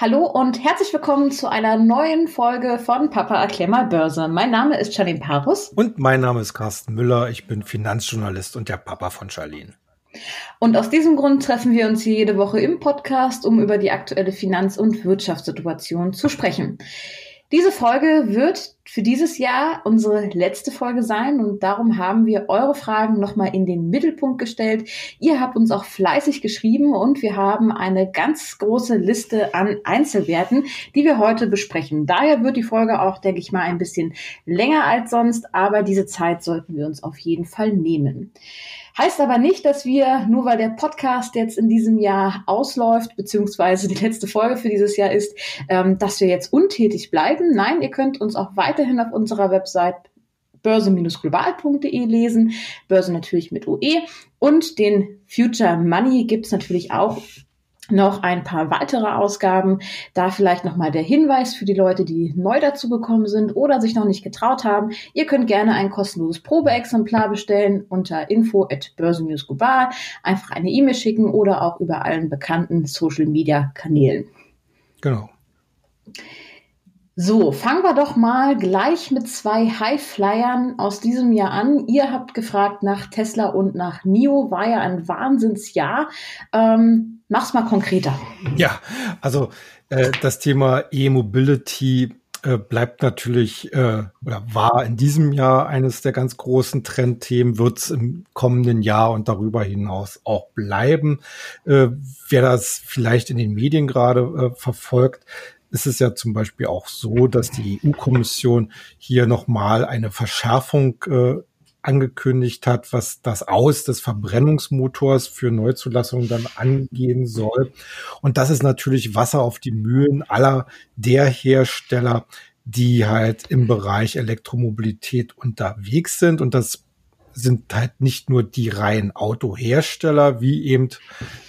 Hallo und herzlich willkommen zu einer neuen Folge von Papa erklär mal Börse. Mein Name ist Charlene Parus. Und mein Name ist Carsten Müller. Ich bin Finanzjournalist und der Papa von Charlene. Und aus diesem Grund treffen wir uns hier jede Woche im Podcast, um über die aktuelle Finanz- und Wirtschaftssituation zu sprechen. Diese Folge wird für dieses Jahr unsere letzte Folge sein und darum haben wir eure Fragen nochmal in den Mittelpunkt gestellt. Ihr habt uns auch fleißig geschrieben und wir haben eine ganz große Liste an Einzelwerten, die wir heute besprechen. Daher wird die Folge auch, denke ich mal, ein bisschen länger als sonst, aber diese Zeit sollten wir uns auf jeden Fall nehmen. Heißt aber nicht, dass wir, nur weil der Podcast jetzt in diesem Jahr ausläuft, beziehungsweise die letzte Folge für dieses Jahr ist, ähm, dass wir jetzt untätig bleiben. Nein, ihr könnt uns auch weiterhin auf unserer Website börse-global.de lesen. Börse natürlich mit UE. Und den Future Money gibt's natürlich auch noch ein paar weitere Ausgaben. Da vielleicht nochmal der Hinweis für die Leute, die neu dazu gekommen sind oder sich noch nicht getraut haben. Ihr könnt gerne ein kostenloses Probeexemplar bestellen unter info at börsennewsglobal. Einfach eine E-Mail schicken oder auch über allen bekannten Social Media Kanälen. Genau. So, fangen wir doch mal gleich mit zwei Highflyern aus diesem Jahr an. Ihr habt gefragt nach Tesla und nach NIO. War ja ein Wahnsinnsjahr. Ähm, Mach's mal konkreter. Ja, also äh, das Thema E-Mobility äh, bleibt natürlich äh, oder war in diesem Jahr eines der ganz großen Trendthemen, wird es im kommenden Jahr und darüber hinaus auch bleiben. Äh, wer das vielleicht in den Medien gerade äh, verfolgt, ist es ja zum Beispiel auch so, dass die EU-Kommission hier nochmal eine Verschärfung äh, angekündigt hat, was das Aus des Verbrennungsmotors für Neuzulassungen dann angehen soll. Und das ist natürlich Wasser auf die Mühlen aller der Hersteller, die halt im Bereich Elektromobilität unterwegs sind. Und das sind halt nicht nur die reinen Autohersteller, wie eben,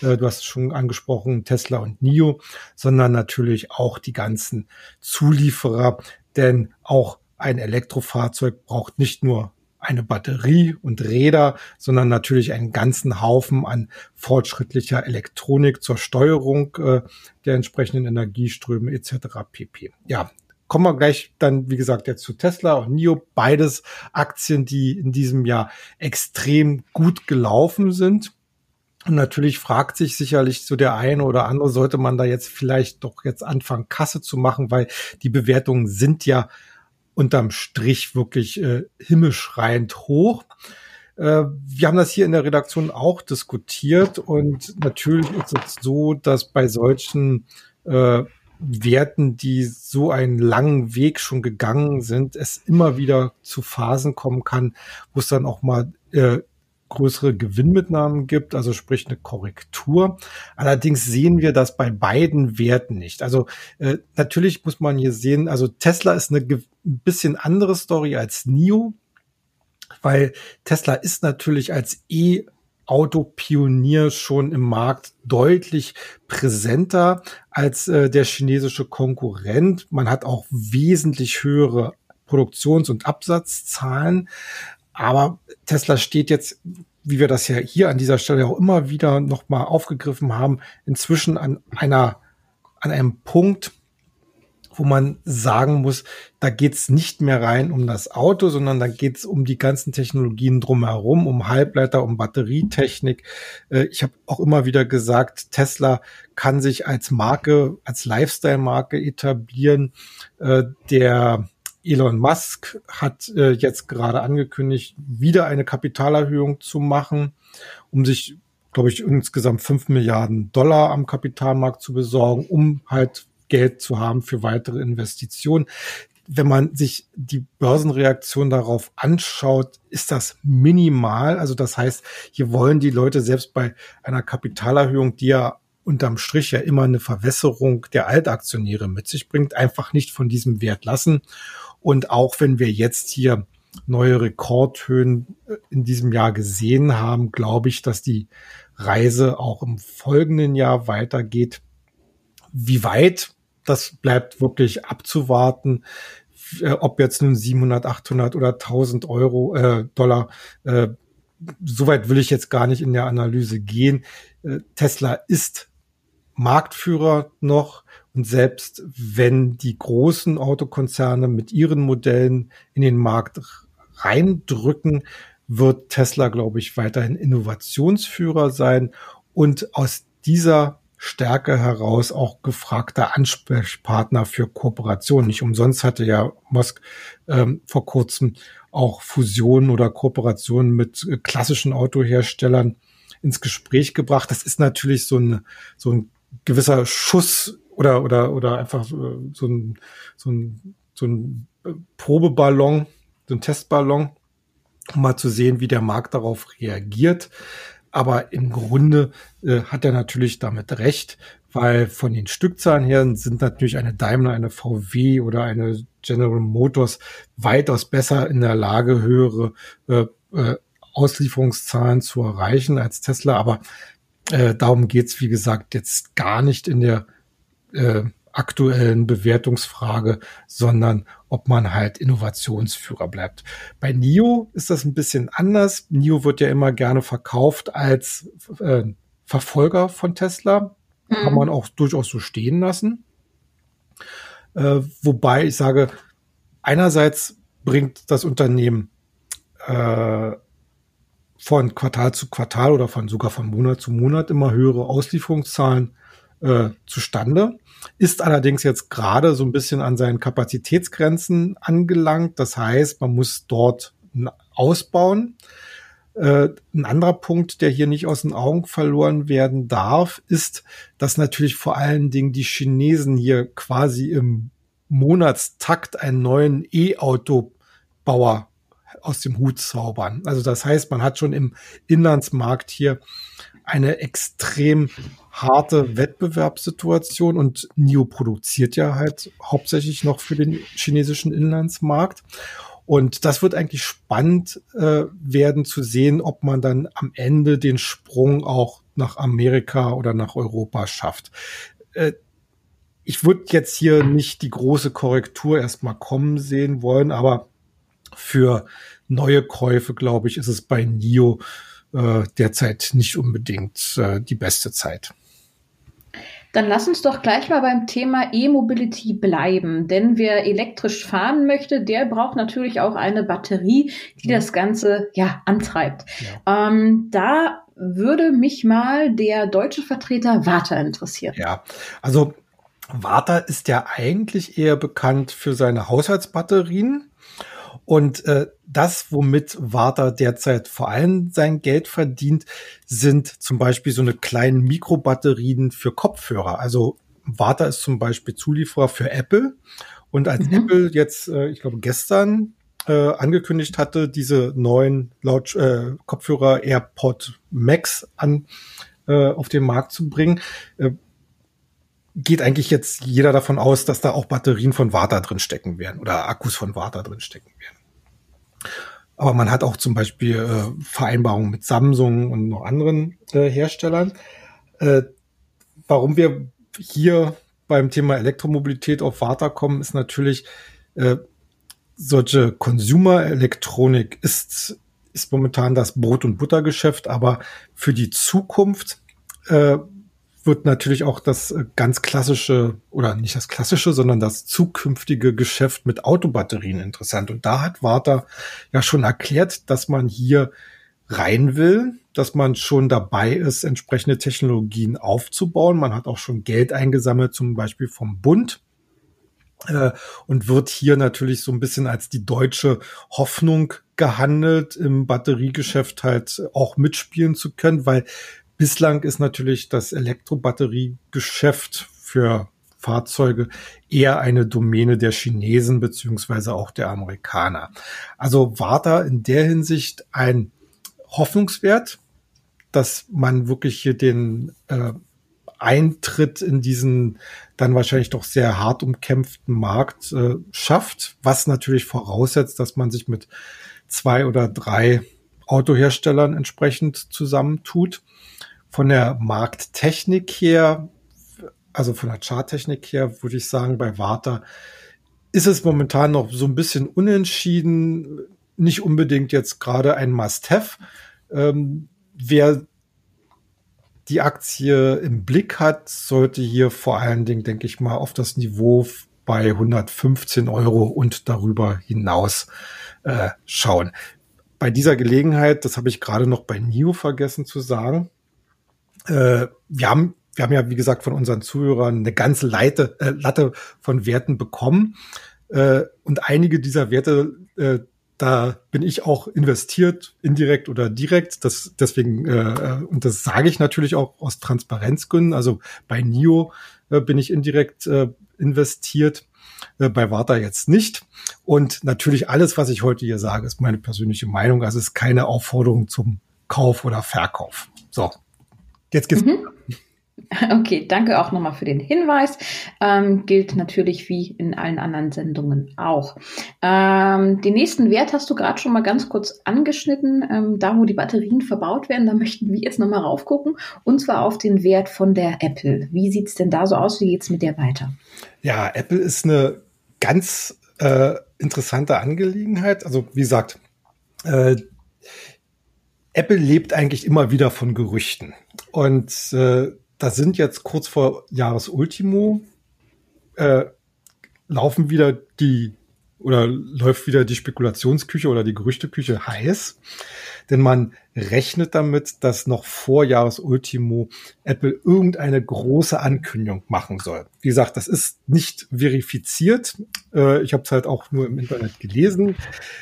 äh, du hast es schon angesprochen, Tesla und NIO, sondern natürlich auch die ganzen Zulieferer. Denn auch ein Elektrofahrzeug braucht nicht nur eine Batterie und Räder, sondern natürlich einen ganzen Haufen an fortschrittlicher Elektronik zur Steuerung äh, der entsprechenden Energieströme etc. pp. Ja, kommen wir gleich dann, wie gesagt, jetzt zu Tesla und NIO. Beides Aktien, die in diesem Jahr extrem gut gelaufen sind. Und natürlich fragt sich sicherlich so der eine oder andere, sollte man da jetzt vielleicht doch jetzt anfangen, Kasse zu machen, weil die Bewertungen sind ja unterm Strich wirklich äh, himmelschreiend hoch. Äh, wir haben das hier in der Redaktion auch diskutiert und natürlich ist es so, dass bei solchen äh, Werten, die so einen langen Weg schon gegangen sind, es immer wieder zu Phasen kommen kann, wo es dann auch mal äh, größere Gewinnmitnahmen gibt, also sprich eine Korrektur. Allerdings sehen wir das bei beiden Werten nicht. Also äh, natürlich muss man hier sehen, also Tesla ist eine ein bisschen andere Story als NIO, weil Tesla ist natürlich als E Autopionier schon im Markt deutlich präsenter als äh, der chinesische Konkurrent. Man hat auch wesentlich höhere Produktions- und Absatzzahlen. Aber Tesla steht jetzt, wie wir das ja hier an dieser Stelle auch immer wieder nochmal aufgegriffen haben, inzwischen an einer, an einem Punkt, wo man sagen muss, da geht's nicht mehr rein um das Auto, sondern da geht's um die ganzen Technologien drumherum, um Halbleiter, um Batterietechnik. Äh, ich habe auch immer wieder gesagt, Tesla kann sich als Marke, als Lifestyle-Marke etablieren. Äh, der Elon Musk hat äh, jetzt gerade angekündigt, wieder eine Kapitalerhöhung zu machen, um sich, glaube ich, insgesamt fünf Milliarden Dollar am Kapitalmarkt zu besorgen, um halt Geld zu haben für weitere Investitionen. Wenn man sich die Börsenreaktion darauf anschaut, ist das minimal. Also das heißt, hier wollen die Leute selbst bei einer Kapitalerhöhung, die ja unterm Strich ja immer eine Verwässerung der Altaktionäre mit sich bringt, einfach nicht von diesem Wert lassen. Und auch wenn wir jetzt hier neue Rekordhöhen äh, in diesem Jahr gesehen haben, glaube ich, dass die Reise auch im folgenden Jahr weitergeht. Wie weit, das bleibt wirklich abzuwarten. Äh, ob jetzt nun 700, 800 oder 1000 Euro, äh, Dollar, äh, soweit will ich jetzt gar nicht in der Analyse gehen. Äh, Tesla ist Marktführer noch. Und selbst wenn die großen Autokonzerne mit ihren Modellen in den Markt reindrücken, wird Tesla, glaube ich, weiterhin Innovationsführer sein und aus dieser Stärke heraus auch gefragter Ansprechpartner für Kooperationen. Nicht umsonst hatte ja Musk ähm, vor kurzem auch Fusionen oder Kooperationen mit klassischen Autoherstellern ins Gespräch gebracht. Das ist natürlich so ein, so ein gewisser Schuss oder, oder, oder einfach so ein, so ein, so ein Probeballon, so ein Testballon, um mal zu sehen, wie der Markt darauf reagiert. Aber im Grunde äh, hat er natürlich damit recht, weil von den Stückzahlen her sind natürlich eine Daimler, eine VW oder eine General Motors weitaus besser in der Lage, höhere äh, äh, Auslieferungszahlen zu erreichen als Tesla. Aber äh, darum geht's wie gesagt, jetzt gar nicht in der äh, aktuellen Bewertungsfrage, sondern ob man halt Innovationsführer bleibt. Bei NIO ist das ein bisschen anders. NIO wird ja immer gerne verkauft als äh, Verfolger von Tesla. Mhm. Kann man auch durchaus so stehen lassen. Äh, wobei ich sage, einerseits bringt das Unternehmen äh, von Quartal zu Quartal oder von sogar von Monat zu Monat immer höhere Auslieferungszahlen äh, zustande, ist allerdings jetzt gerade so ein bisschen an seinen Kapazitätsgrenzen angelangt. Das heißt, man muss dort ausbauen. Äh, ein anderer Punkt, der hier nicht aus den Augen verloren werden darf, ist, dass natürlich vor allen Dingen die Chinesen hier quasi im Monatstakt einen neuen E-Auto-Bauer aus dem Hut zaubern. Also das heißt, man hat schon im Inlandsmarkt hier eine extrem harte Wettbewerbssituation und NIO produziert ja halt hauptsächlich noch für den chinesischen Inlandsmarkt. Und das wird eigentlich spannend äh, werden zu sehen, ob man dann am Ende den Sprung auch nach Amerika oder nach Europa schafft. Äh, ich würde jetzt hier nicht die große Korrektur erstmal kommen sehen wollen, aber für neue Käufe, glaube ich, ist es bei NIO äh, derzeit nicht unbedingt äh, die beste Zeit. Dann lass uns doch gleich mal beim Thema E-Mobility bleiben. Denn wer elektrisch fahren möchte, der braucht natürlich auch eine Batterie, die mhm. das Ganze ja antreibt. Ja. Ähm, da würde mich mal der deutsche Vertreter Warta interessieren. Ja, also Warta ist ja eigentlich eher bekannt für seine Haushaltsbatterien. Und äh, das, womit Warta derzeit vor allem sein Geld verdient, sind zum Beispiel so eine kleinen Mikrobatterien für Kopfhörer. Also Warta ist zum Beispiel Zulieferer für Apple. Und als mhm. Apple jetzt, äh, ich glaube, gestern äh, angekündigt hatte, diese neuen Laut äh, Kopfhörer AirPod Max an äh, auf den Markt zu bringen, äh, geht eigentlich jetzt jeder davon aus, dass da auch Batterien von Warta drin stecken werden oder Akkus von Warta drin stecken werden. Aber man hat auch zum Beispiel äh, Vereinbarungen mit Samsung und noch anderen äh, Herstellern. Äh, warum wir hier beim Thema Elektromobilität auf Warta kommen, ist natürlich, äh, solche Consumer-Elektronik ist, ist momentan das Brot- und Buttergeschäft, aber für die Zukunft äh, wird natürlich auch das äh, ganz klassische oder nicht das klassische, sondern das zukünftige Geschäft mit Autobatterien interessant. Und da hat Warta ja schon erklärt, dass man hier rein will, dass man schon dabei ist, entsprechende Technologien aufzubauen. Man hat auch schon Geld eingesammelt, zum Beispiel vom Bund äh, und wird hier natürlich so ein bisschen als die deutsche Hoffnung gehandelt, im Batteriegeschäft halt auch mitspielen zu können, weil Bislang ist natürlich das Elektrobatteriegeschäft für Fahrzeuge eher eine Domäne der Chinesen beziehungsweise auch der Amerikaner. Also war da in der Hinsicht ein Hoffnungswert, dass man wirklich hier den äh, Eintritt in diesen dann wahrscheinlich doch sehr hart umkämpften Markt äh, schafft, was natürlich voraussetzt, dass man sich mit zwei oder drei Autoherstellern entsprechend zusammentut von der Markttechnik her, also von der Charttechnik her, würde ich sagen, bei Warta ist es momentan noch so ein bisschen unentschieden, nicht unbedingt jetzt gerade ein Must-Have. Ähm, wer die Aktie im Blick hat, sollte hier vor allen Dingen, denke ich mal, auf das Niveau bei 115 Euro und darüber hinaus äh, schauen. Bei dieser Gelegenheit, das habe ich gerade noch bei NIO vergessen zu sagen, äh, wir haben wir haben ja, wie gesagt, von unseren Zuhörern eine ganze Leite, äh, Latte von Werten bekommen. Äh, und einige dieser Werte, äh, da bin ich auch investiert, indirekt oder direkt. Das, deswegen, äh, und das sage ich natürlich auch aus Transparenzgründen. Also bei NIO äh, bin ich indirekt äh, investiert, äh, bei Warta jetzt nicht. Und natürlich alles, was ich heute hier sage, ist meine persönliche Meinung. Also es ist keine Aufforderung zum Kauf oder Verkauf. So, jetzt geht's. Mhm. Okay, danke auch nochmal für den Hinweis. Ähm, gilt natürlich wie in allen anderen Sendungen auch. Ähm, den nächsten Wert hast du gerade schon mal ganz kurz angeschnitten. Ähm, da, wo die Batterien verbaut werden, da möchten wir jetzt nochmal raufgucken. Und zwar auf den Wert von der Apple. Wie sieht's denn da so aus? Wie geht's mit der weiter? Ja, Apple ist eine ganz äh, interessante Angelegenheit. Also wie gesagt, äh, Apple lebt eigentlich immer wieder von Gerüchten. Und äh, da sind jetzt kurz vor Jahresultimo, äh, laufen wieder die oder läuft wieder die Spekulationsküche oder die Gerüchteküche heiß. Denn man rechnet damit, dass noch vor Jahresultimo Apple irgendeine große Ankündigung machen soll. Wie gesagt, das ist nicht verifiziert. Äh, ich habe es halt auch nur im Internet gelesen.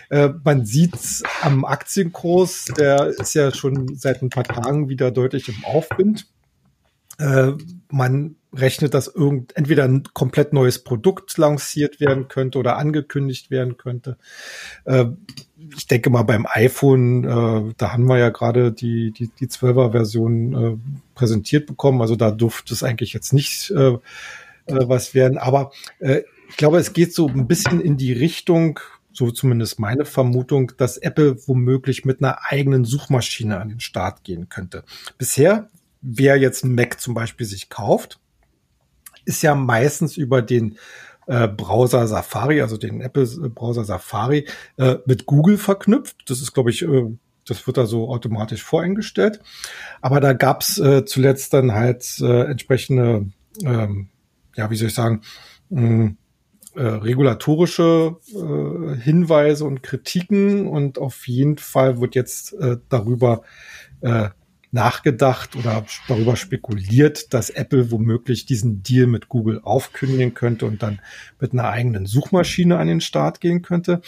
Äh, man sieht am Aktienkurs, der ist ja schon seit ein paar Tagen wieder deutlich im Aufwind. Äh, man rechnet, dass irgend entweder ein komplett neues Produkt lanciert werden könnte oder angekündigt werden könnte. Äh, ich denke mal beim iPhone, äh, da haben wir ja gerade die, die, die 12er Version äh, präsentiert bekommen. Also da durfte es eigentlich jetzt nicht äh, äh, was werden. Aber äh, ich glaube, es geht so ein bisschen in die Richtung, so zumindest meine Vermutung, dass Apple womöglich mit einer eigenen Suchmaschine an den Start gehen könnte. Bisher wer jetzt ein Mac zum Beispiel sich kauft, ist ja meistens über den äh, Browser Safari, also den Apple-Browser Safari, äh, mit Google verknüpft. Das ist, glaube ich, äh, das wird da so automatisch voreingestellt. Aber da gab's äh, zuletzt dann halt äh, entsprechende, ähm, ja, wie soll ich sagen, mh, äh, regulatorische äh, Hinweise und Kritiken und auf jeden Fall wird jetzt äh, darüber äh, nachgedacht oder darüber spekuliert, dass Apple womöglich diesen Deal mit Google aufkündigen könnte und dann mit einer eigenen Suchmaschine an den Start gehen könnte.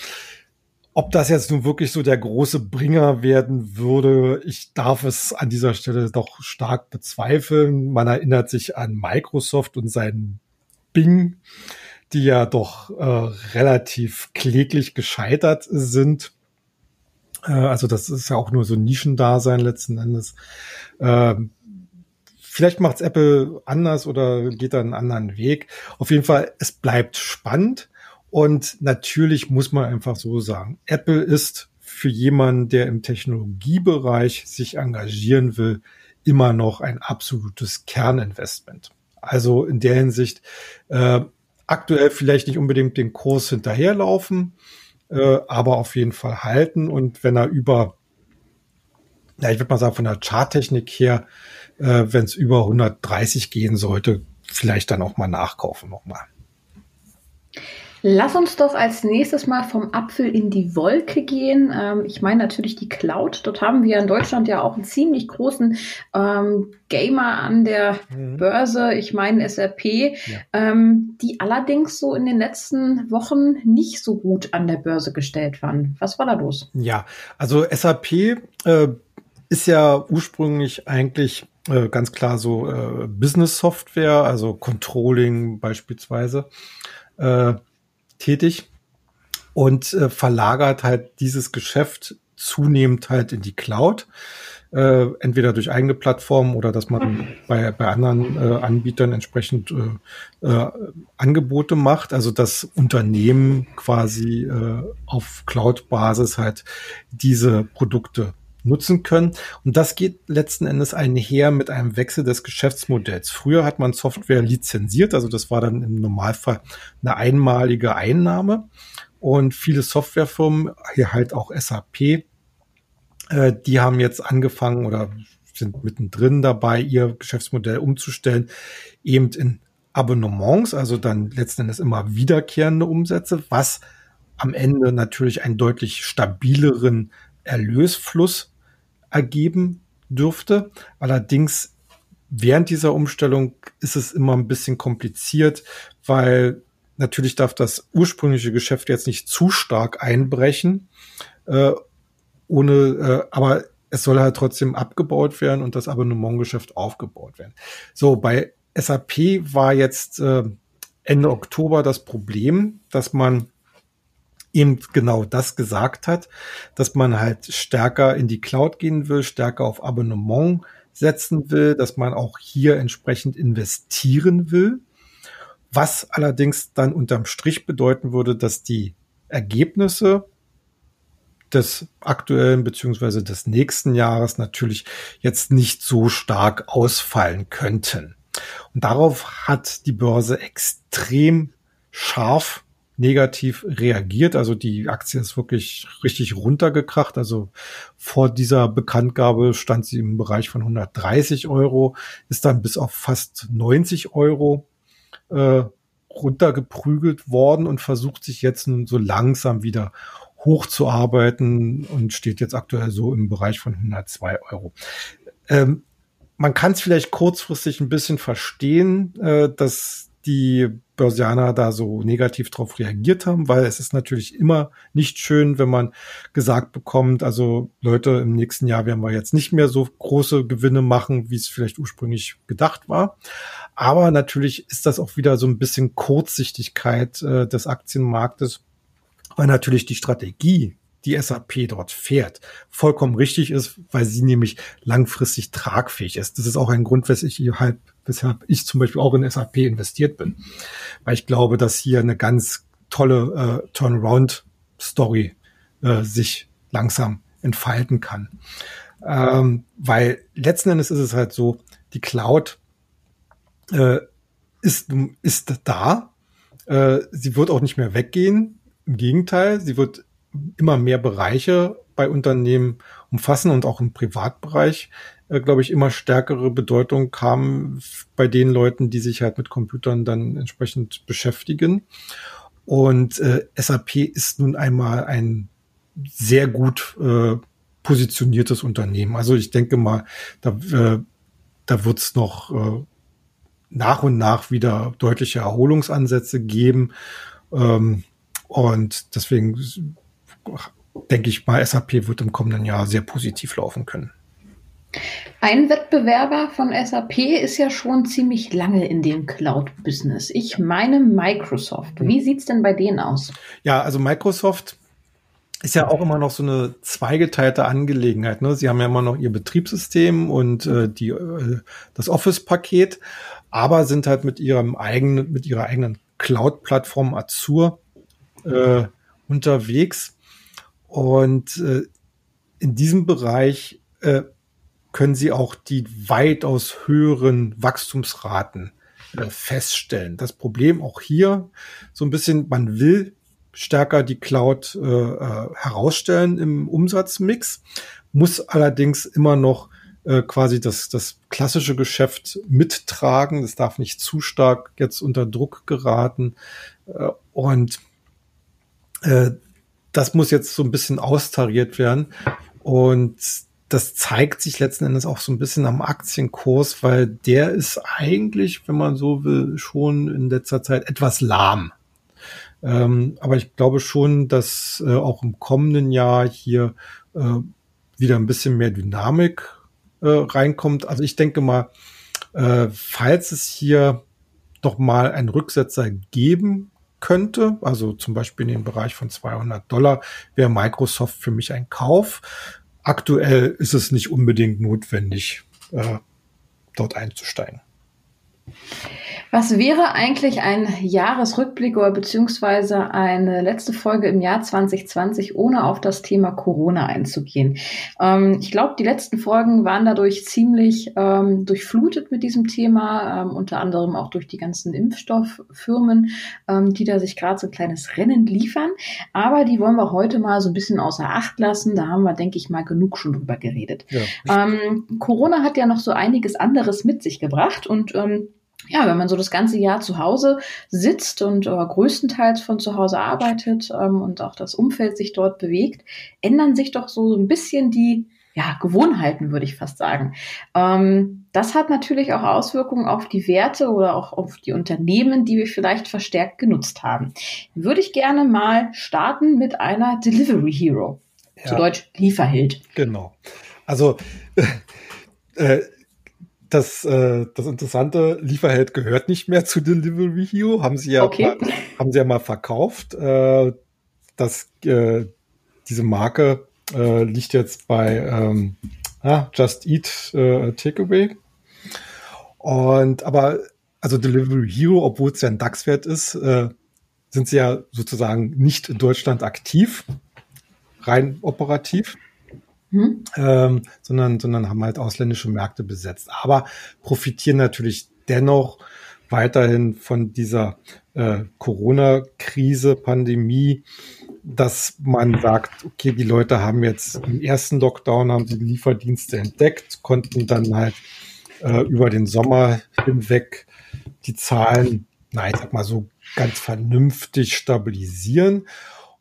Ob das jetzt nun wirklich so der große Bringer werden würde, ich darf es an dieser Stelle doch stark bezweifeln. Man erinnert sich an Microsoft und seinen Bing, die ja doch äh, relativ kläglich gescheitert sind. Äh, also das ist ja auch nur so ein Nischendasein letzten Endes. Ähm, vielleicht macht's Apple anders oder geht da einen anderen Weg. Auf jeden Fall, es bleibt spannend. Und natürlich muss man einfach so sagen, Apple ist für jemanden, der im Technologiebereich sich engagieren will, immer noch ein absolutes Kerninvestment. Also in der Hinsicht äh, aktuell vielleicht nicht unbedingt den Kurs hinterherlaufen, äh, aber auf jeden Fall halten. Und wenn er über, ja, ich würde mal sagen, von der Charttechnik her, äh, wenn es über 130 gehen sollte, vielleicht dann auch mal nachkaufen nochmal. Lass uns doch als nächstes mal vom Apfel in die Wolke gehen. Ähm, ich meine natürlich die Cloud. Dort haben wir in Deutschland ja auch einen ziemlich großen ähm, Gamer an der mhm. Börse. Ich meine SAP, ja. ähm, die allerdings so in den letzten Wochen nicht so gut an der Börse gestellt waren. Was war da los? Ja, also SAP äh, ist ja ursprünglich eigentlich äh, ganz klar so äh, Business Software, also Controlling beispielsweise. Äh, tätig und äh, verlagert halt dieses Geschäft zunehmend halt in die Cloud. Äh, entweder durch eigene Plattformen oder dass man bei, bei anderen äh, Anbietern entsprechend äh, äh, Angebote macht. Also das Unternehmen quasi äh, auf Cloud-Basis halt diese Produkte nutzen können. Und das geht letzten Endes einher mit einem Wechsel des Geschäftsmodells. Früher hat man Software lizenziert, also das war dann im Normalfall eine einmalige Einnahme. Und viele Softwarefirmen, hier halt auch SAP, äh, die haben jetzt angefangen oder sind mittendrin dabei, ihr Geschäftsmodell umzustellen, eben in Abonnements, also dann letzten Endes immer wiederkehrende Umsätze, was am Ende natürlich einen deutlich stabileren Erlösfluss ergeben dürfte. Allerdings während dieser Umstellung ist es immer ein bisschen kompliziert, weil natürlich darf das ursprüngliche Geschäft jetzt nicht zu stark einbrechen, äh, ohne, äh, aber es soll halt trotzdem abgebaut werden und das Abonnementgeschäft aufgebaut werden. So, bei SAP war jetzt äh, Ende Oktober das Problem, dass man eben genau das gesagt hat, dass man halt stärker in die Cloud gehen will, stärker auf Abonnement setzen will, dass man auch hier entsprechend investieren will. Was allerdings dann unterm Strich bedeuten würde, dass die Ergebnisse des aktuellen beziehungsweise des nächsten Jahres natürlich jetzt nicht so stark ausfallen könnten. Und darauf hat die Börse extrem scharf negativ reagiert. Also die Aktie ist wirklich richtig runtergekracht. Also vor dieser Bekanntgabe stand sie im Bereich von 130 Euro, ist dann bis auf fast 90 Euro äh, runtergeprügelt worden und versucht sich jetzt nun so langsam wieder hochzuarbeiten und steht jetzt aktuell so im Bereich von 102 Euro. Ähm, man kann es vielleicht kurzfristig ein bisschen verstehen, äh, dass die Börsianer da so negativ drauf reagiert haben, weil es ist natürlich immer nicht schön, wenn man gesagt bekommt, also Leute, im nächsten Jahr werden wir jetzt nicht mehr so große Gewinne machen, wie es vielleicht ursprünglich gedacht war. Aber natürlich ist das auch wieder so ein bisschen Kurzsichtigkeit äh, des Aktienmarktes, weil natürlich die Strategie die SAP dort fährt, vollkommen richtig ist, weil sie nämlich langfristig tragfähig ist. Das ist auch ein Grund, weshalb ich, weshalb ich zum Beispiel auch in SAP investiert bin. Weil ich glaube, dass hier eine ganz tolle äh, Turnaround-Story äh, sich langsam entfalten kann. Ähm, weil letzten Endes ist es halt so, die Cloud äh, ist, ist da. Äh, sie wird auch nicht mehr weggehen. Im Gegenteil, sie wird immer mehr Bereiche bei Unternehmen umfassen und auch im Privatbereich, äh, glaube ich, immer stärkere Bedeutung kam bei den Leuten, die sich halt mit Computern dann entsprechend beschäftigen. Und äh, SAP ist nun einmal ein sehr gut äh, positioniertes Unternehmen. Also ich denke mal, da, äh, da wird es noch äh, nach und nach wieder deutliche Erholungsansätze geben. Ähm, und deswegen denke ich mal, SAP wird im kommenden Jahr sehr positiv laufen können. Ein Wettbewerber von SAP ist ja schon ziemlich lange in dem Cloud-Business. Ich meine Microsoft. Wie sieht es denn bei denen aus? Ja, also Microsoft ist ja auch immer noch so eine zweigeteilte Angelegenheit. Ne? Sie haben ja immer noch ihr Betriebssystem und äh, die, äh, das Office-Paket, aber sind halt mit ihrem eigenen, mit ihrer eigenen Cloud-Plattform Azure äh, unterwegs. Und äh, in diesem Bereich äh, können Sie auch die weitaus höheren Wachstumsraten äh, feststellen. Das Problem auch hier so ein bisschen, man will stärker die Cloud äh, äh herausstellen im Umsatzmix, muss allerdings immer noch äh, quasi das, das klassische Geschäft mittragen. Das darf nicht zu stark jetzt unter Druck geraten. Äh, und äh, das muss jetzt so ein bisschen austariert werden. Und das zeigt sich letzten Endes auch so ein bisschen am Aktienkurs, weil der ist eigentlich, wenn man so will, schon in letzter Zeit etwas lahm. Ähm, aber ich glaube schon, dass äh, auch im kommenden Jahr hier äh, wieder ein bisschen mehr Dynamik äh, reinkommt. Also ich denke mal, äh, falls es hier doch mal einen Rücksetzer geben könnte, also zum Beispiel in dem Bereich von 200 Dollar, wäre Microsoft für mich ein Kauf. Aktuell ist es nicht unbedingt notwendig, äh, dort einzusteigen. Was wäre eigentlich ein Jahresrückblick oder beziehungsweise eine letzte Folge im Jahr 2020, ohne auf das Thema Corona einzugehen? Ähm, ich glaube, die letzten Folgen waren dadurch ziemlich ähm, durchflutet mit diesem Thema, ähm, unter anderem auch durch die ganzen Impfstofffirmen, ähm, die da sich gerade so ein kleines Rennen liefern. Aber die wollen wir heute mal so ein bisschen außer Acht lassen. Da haben wir, denke ich mal, genug schon drüber geredet. Ja. Ähm, Corona hat ja noch so einiges anderes mit sich gebracht und ähm, ja, wenn man so das ganze Jahr zu Hause sitzt und äh, größtenteils von zu Hause arbeitet ähm, und auch das Umfeld sich dort bewegt, ändern sich doch so ein bisschen die ja, Gewohnheiten, würde ich fast sagen. Ähm, das hat natürlich auch Auswirkungen auf die Werte oder auch auf die Unternehmen, die wir vielleicht verstärkt genutzt haben. Würde ich gerne mal starten mit einer Delivery Hero. Ja. Zu Deutsch Lieferheld. Genau. Also äh, das, äh, das interessante Lieferheld gehört nicht mehr zu Delivery Hero, haben sie ja, okay. mal, haben sie ja mal verkauft. Äh, das, äh, diese Marke äh, liegt jetzt bei ähm, ah, Just Eat äh, Takeaway. Und aber also Delivery Hero, obwohl es ja ein DAX-Wert ist, äh, sind sie ja sozusagen nicht in Deutschland aktiv, rein operativ hm? ähm, sondern, sondern haben halt ausländische Märkte besetzt. Aber profitieren natürlich dennoch weiterhin von dieser äh, Corona-Krise, Pandemie, dass man sagt, okay, die Leute haben jetzt im ersten Lockdown haben sie Lieferdienste entdeckt, konnten dann halt äh, über den Sommer hinweg die Zahlen, nein, ich sag mal so ganz vernünftig stabilisieren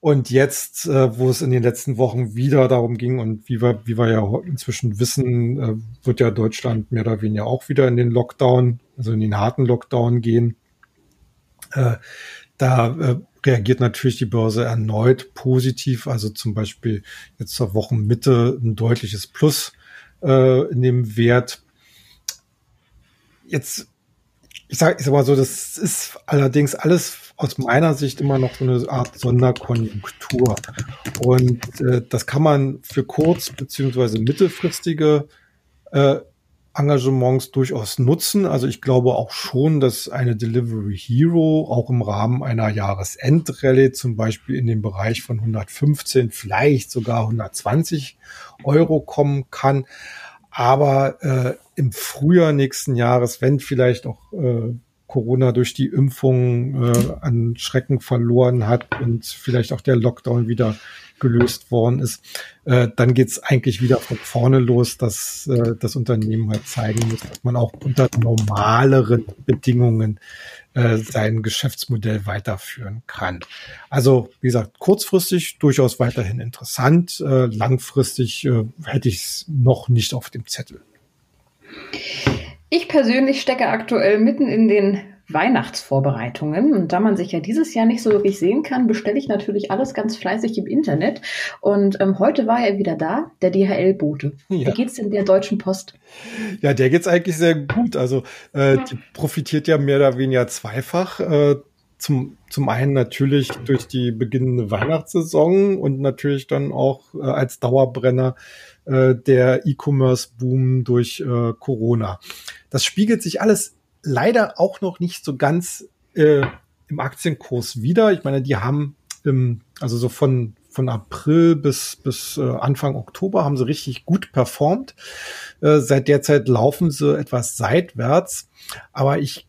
und jetzt, äh, wo es in den letzten Wochen wieder darum ging und wie wir, wie wir ja inzwischen wissen, äh, wird ja Deutschland mehr oder weniger auch wieder in den Lockdown, also in den harten Lockdown gehen. Äh, da äh, reagiert natürlich die Börse erneut positiv. Also zum Beispiel jetzt zur Wochenmitte ein deutliches Plus äh, in dem Wert. Jetzt, ich sag, ich sag mal so, das ist allerdings alles aus meiner Sicht immer noch so eine Art Sonderkonjunktur. Und äh, das kann man für kurz- beziehungsweise mittelfristige äh, Engagements durchaus nutzen. Also ich glaube auch schon, dass eine Delivery Hero auch im Rahmen einer Jahresendrallye zum Beispiel in den Bereich von 115, vielleicht sogar 120 Euro kommen kann. Aber äh, im Frühjahr nächsten Jahres, wenn vielleicht auch äh, Corona durch die Impfung äh, an Schrecken verloren hat und vielleicht auch der Lockdown wieder gelöst worden ist, äh, dann geht's eigentlich wieder von vorne los, dass äh, das Unternehmen halt zeigen muss, dass man auch unter normaleren Bedingungen äh, sein Geschäftsmodell weiterführen kann. Also wie gesagt, kurzfristig durchaus weiterhin interessant, langfristig hätte ich es noch nicht auf dem Zettel. Ich persönlich stecke aktuell mitten in den Weihnachtsvorbereitungen. Und da man sich ja dieses Jahr nicht so wirklich sehen kann, bestelle ich natürlich alles ganz fleißig im Internet. Und ähm, heute war er wieder da, der DHL-Bote. Ja. Wie geht's denn der Deutschen Post? Ja, der geht's eigentlich sehr gut. Also äh, ja. die profitiert ja mehr oder weniger zweifach. Äh, zum, zum einen natürlich durch die beginnende Weihnachtssaison und natürlich dann auch äh, als Dauerbrenner äh, der E-Commerce-Boom durch äh, Corona. Das spiegelt sich alles leider auch noch nicht so ganz äh, im Aktienkurs wieder. Ich meine, die haben ähm, also so von von April bis bis äh, Anfang Oktober haben sie richtig gut performt. Äh, seit der Zeit laufen sie etwas seitwärts, aber ich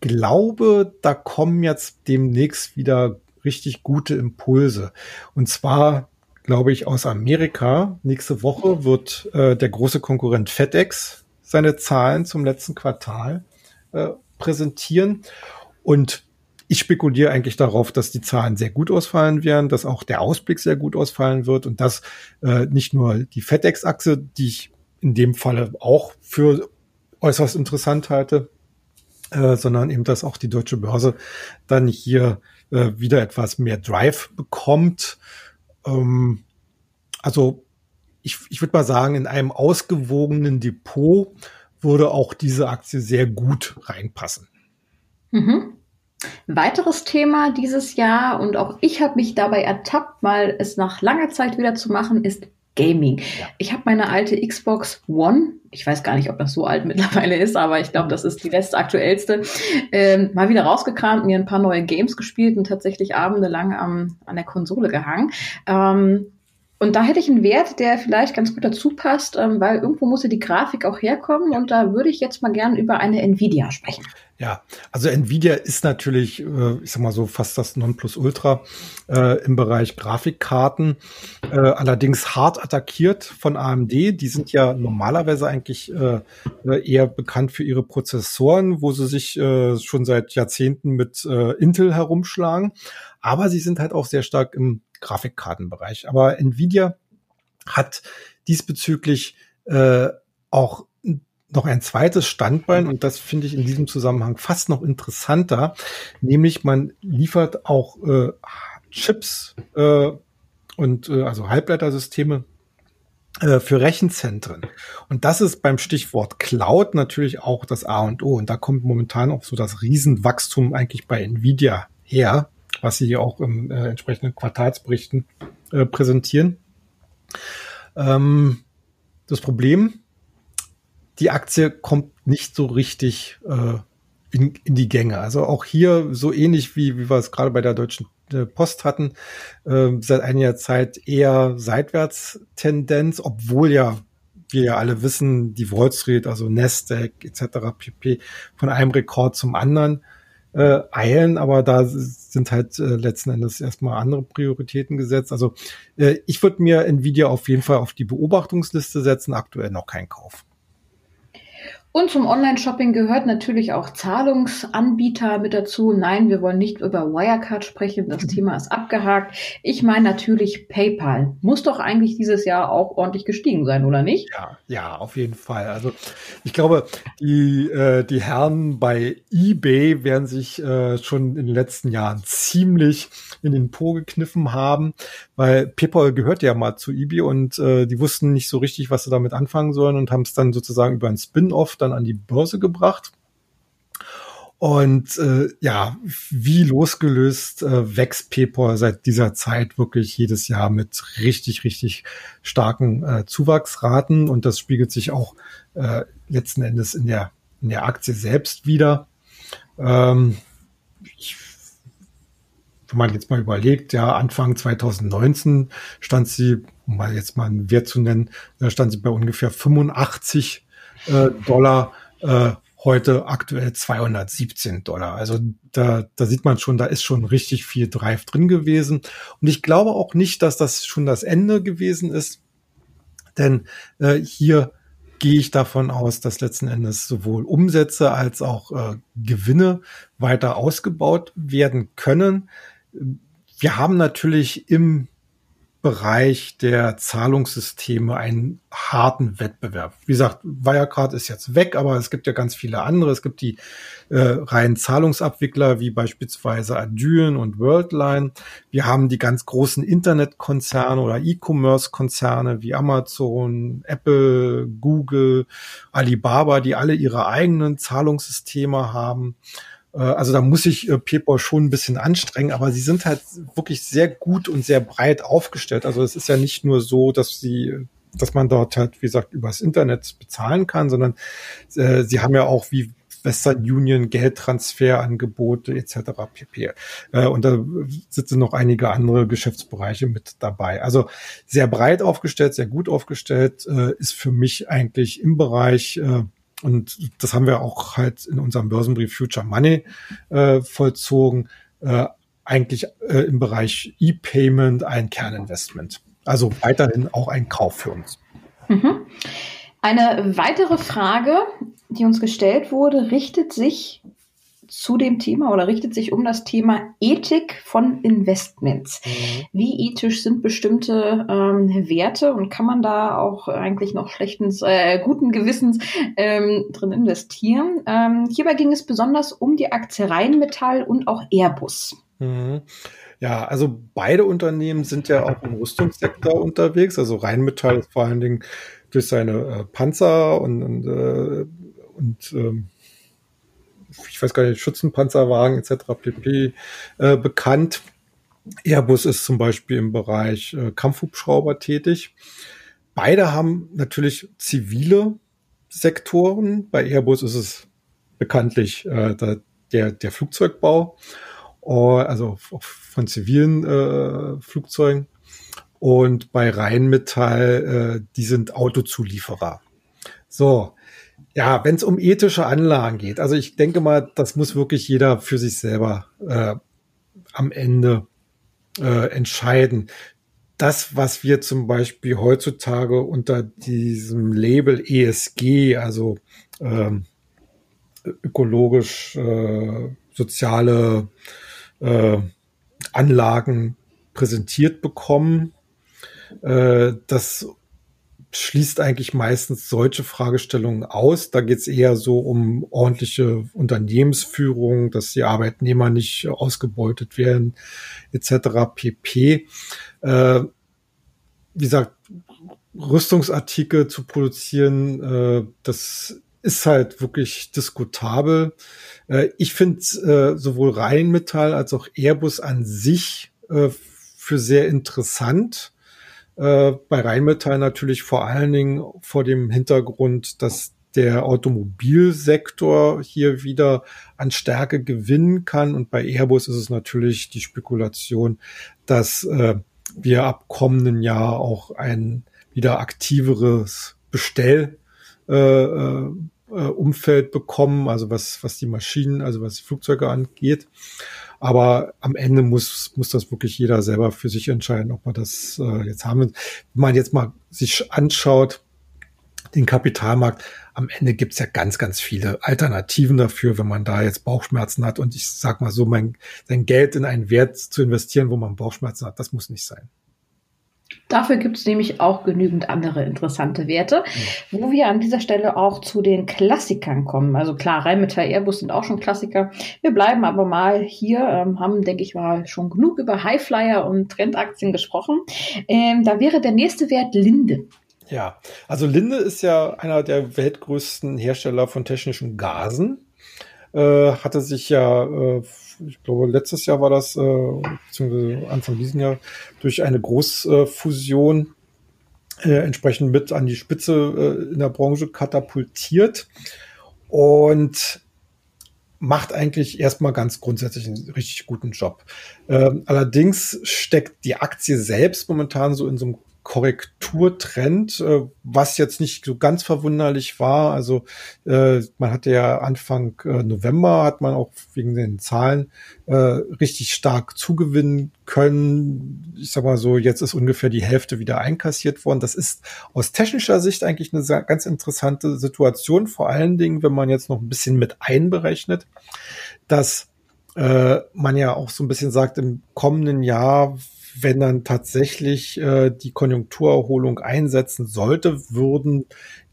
glaube, da kommen jetzt demnächst wieder richtig gute Impulse. Und zwar glaube ich, aus Amerika. Nächste Woche wird äh, der große Konkurrent FedEx seine Zahlen zum letzten Quartal äh, präsentieren. Und ich spekuliere eigentlich darauf, dass die Zahlen sehr gut ausfallen werden, dass auch der Ausblick sehr gut ausfallen wird und dass äh, nicht nur die FedEx-Achse, die ich in dem Falle auch für äußerst interessant halte, äh, sondern eben, dass auch die deutsche Börse dann hier äh, wieder etwas mehr Drive bekommt ähm, also ich, ich würde mal sagen, in einem ausgewogenen Depot würde auch diese Aktie sehr gut reinpassen. Mhm. Weiteres Thema dieses Jahr, und auch ich habe mich dabei ertappt, mal es nach langer Zeit wieder zu machen, ist Gaming. Ja. Ich habe meine alte Xbox One, ich weiß gar nicht, ob das so alt mittlerweile ist, aber ich glaube, das ist die letzte aktuellste, ähm, mal wieder rausgekramt, mir ein paar neue Games gespielt und tatsächlich abendelang am, an der Konsole gehangen. Ähm, und da hätte ich einen Wert, der vielleicht ganz gut dazu passt, ähm, weil irgendwo muss ja die Grafik auch herkommen. Und da würde ich jetzt mal gern über eine Nvidia sprechen. Ja, also Nvidia ist natürlich, äh, ich sag mal so, fast das Nonplusultra äh, im Bereich Grafikkarten. Äh, allerdings hart attackiert von AMD. Die sind ja normalerweise eigentlich äh, eher bekannt für ihre Prozessoren, wo sie sich äh, schon seit Jahrzehnten mit äh, Intel herumschlagen. Aber sie sind halt auch sehr stark im Grafikkartenbereich. Aber Nvidia hat diesbezüglich äh, auch noch ein zweites Standbein und das finde ich in diesem Zusammenhang fast noch interessanter, nämlich man liefert auch äh, Chips äh, und äh, also Halbleitersysteme äh, für Rechenzentren. Und das ist beim Stichwort Cloud natürlich auch das A und O. Und da kommt momentan auch so das Riesenwachstum eigentlich bei Nvidia her was sie auch im äh, entsprechenden Quartalsberichten äh, präsentieren. Ähm, das Problem, die Aktie kommt nicht so richtig äh, in, in die Gänge. Also auch hier so ähnlich wie, wie wir es gerade bei der Deutschen äh, Post hatten, äh, seit einiger Zeit eher Seitwärtstendenz, obwohl ja wir ja alle wissen, die Wall Street, also Nasdaq etc. pp. von einem Rekord zum anderen äh, eilen, aber da sind halt äh, letzten Endes erstmal andere Prioritäten gesetzt. Also äh, ich würde mir Nvidia auf jeden Fall auf die Beobachtungsliste setzen, aktuell noch kein Kauf. Und zum Online-Shopping gehört natürlich auch Zahlungsanbieter mit dazu. Nein, wir wollen nicht über Wirecard sprechen. Das mhm. Thema ist abgehakt. Ich meine natürlich PayPal. Muss doch eigentlich dieses Jahr auch ordentlich gestiegen sein, oder nicht? Ja, ja, auf jeden Fall. Also ich glaube, die, äh, die Herren bei eBay werden sich äh, schon in den letzten Jahren ziemlich in den Po gekniffen haben, weil PayPal gehört ja mal zu eBay und äh, die wussten nicht so richtig, was sie damit anfangen sollen und haben es dann sozusagen über ein Spin-off dann an die Börse gebracht. Und äh, ja, wie losgelöst äh, wächst PayPal seit dieser Zeit wirklich jedes Jahr mit richtig, richtig starken äh, Zuwachsraten. Und das spiegelt sich auch äh, letzten Endes in der, in der Aktie selbst wieder. Ähm, ich, wenn man jetzt mal überlegt, ja, Anfang 2019 stand sie, um mal jetzt mal einen Wert zu nennen, da stand sie bei ungefähr 85 äh, Dollar, äh, heute aktuell 217 Dollar. Also da, da sieht man schon, da ist schon richtig viel Drive drin gewesen. Und ich glaube auch nicht, dass das schon das Ende gewesen ist, denn äh, hier gehe ich davon aus, dass letzten Endes sowohl Umsätze als auch äh, Gewinne weiter ausgebaut werden können. Wir haben natürlich im Bereich der Zahlungssysteme einen harten Wettbewerb. Wie gesagt, Wirecard ist jetzt weg, aber es gibt ja ganz viele andere. Es gibt die äh, reinen Zahlungsabwickler wie beispielsweise Adyen und Worldline. Wir haben die ganz großen Internetkonzerne oder E-Commerce-Konzerne wie Amazon, Apple, Google, Alibaba, die alle ihre eigenen Zahlungssysteme haben. Äh, also da muss sich äh, schon ein bisschen anstrengen, aber sie sind halt wirklich sehr gut und sehr breit aufgestellt. Also es ist ja nicht nur so, dass sie dass man dort halt, wie gesagt, übers Internet bezahlen kann, sondern äh, sie haben ja auch wie Western Union Geldtransferangebote etc. pp. Äh, und da sitzen noch einige andere Geschäftsbereiche mit dabei. Also sehr breit aufgestellt, sehr gut aufgestellt, äh, ist für mich eigentlich im Bereich äh, und das haben wir auch halt in unserem Börsenbrief Future Money äh, vollzogen, äh, eigentlich äh, im Bereich E-Payment ein Kerninvestment. Also weiterhin auch ein Kauf für uns. Mhm. Eine weitere Frage, die uns gestellt wurde, richtet sich zu dem Thema oder richtet sich um das Thema Ethik von Investments. Mhm. Wie ethisch sind bestimmte ähm, Werte und kann man da auch eigentlich noch schlechten, äh, guten Gewissens ähm, drin investieren? Ähm, hierbei ging es besonders um die Aktie Rheinmetall und auch Airbus. Mhm. Ja, also beide Unternehmen sind ja auch im Rüstungssektor unterwegs. Also Rheinmetall ist vor allen Dingen durch seine äh, Panzer und, und, äh, und ähm, ich weiß gar nicht, Schützenpanzerwagen etc. pp. Äh, bekannt. Airbus ist zum Beispiel im Bereich äh, Kampfhubschrauber tätig. beide haben natürlich zivile Sektoren. Bei Airbus ist es bekanntlich äh, der, der Flugzeugbau, uh, also von zivilen äh, Flugzeugen. Und bei Rheinmetall, äh, die sind Autozulieferer. So, ja, wenn es um ethische Anlagen geht, also ich denke mal, das muss wirklich jeder für sich selber äh, am Ende äh, entscheiden. Das, was wir zum Beispiel heutzutage unter diesem Label ESG, also ähm, ökologisch äh, soziale äh, Anlagen präsentiert bekommen, äh, das schließt eigentlich meistens solche Fragestellungen aus. Da geht es eher so um ordentliche Unternehmensführung, dass die Arbeitnehmer nicht ausgebeutet werden, etc. pp. Äh, wie gesagt, Rüstungsartikel zu produzieren, äh, das ist halt wirklich diskutabel. Äh, ich finde äh, sowohl Rheinmetall als auch Airbus an sich äh, für sehr interessant äh, bei Rheinmetall natürlich vor allen Dingen vor dem Hintergrund, dass der Automobilsektor hier wieder an Stärke gewinnen kann. Und bei Airbus ist es natürlich die Spekulation, dass äh, wir ab kommenden Jahr auch ein wieder aktiveres Bestell äh, äh, Umfeld bekommen, also was, was die Maschinen, also was Flugzeuge angeht. Aber am Ende muss, muss das wirklich jeder selber für sich entscheiden, ob man das äh, jetzt haben will. Wenn man jetzt mal sich anschaut, den Kapitalmarkt, am Ende gibt's ja ganz, ganz viele Alternativen dafür, wenn man da jetzt Bauchschmerzen hat. Und ich sag mal so, mein, sein Geld in einen Wert zu investieren, wo man Bauchschmerzen hat, das muss nicht sein. Dafür gibt es nämlich auch genügend andere interessante Werte, wo wir an dieser Stelle auch zu den Klassikern kommen. Also klar, Rheinmetall, Airbus sind auch schon Klassiker. Wir bleiben aber mal hier, ähm, haben, denke ich mal, schon genug über Highflyer und Trendaktien gesprochen. Ähm, da wäre der nächste Wert Linde. Ja, also Linde ist ja einer der weltgrößten Hersteller von technischen Gasen. Äh, hatte sich ja äh, ich glaube, letztes Jahr war das, äh, beziehungsweise Anfang diesen Jahr, durch eine Großfusion äh, entsprechend mit an die Spitze äh, in der Branche katapultiert und macht eigentlich erstmal ganz grundsätzlich einen richtig guten Job. Ähm, allerdings steckt die Aktie selbst momentan so in so einem Korrekturtrend, äh, was jetzt nicht so ganz verwunderlich war. Also äh, man hatte ja Anfang äh, November hat man auch wegen den Zahlen richtig stark zugewinnen können. Ich sag mal so, jetzt ist ungefähr die Hälfte wieder einkassiert worden. Das ist aus technischer Sicht eigentlich eine ganz interessante Situation, vor allen Dingen, wenn man jetzt noch ein bisschen mit einberechnet, dass man ja auch so ein bisschen sagt, im kommenden Jahr wenn dann tatsächlich äh, die Konjunkturerholung einsetzen sollte, würden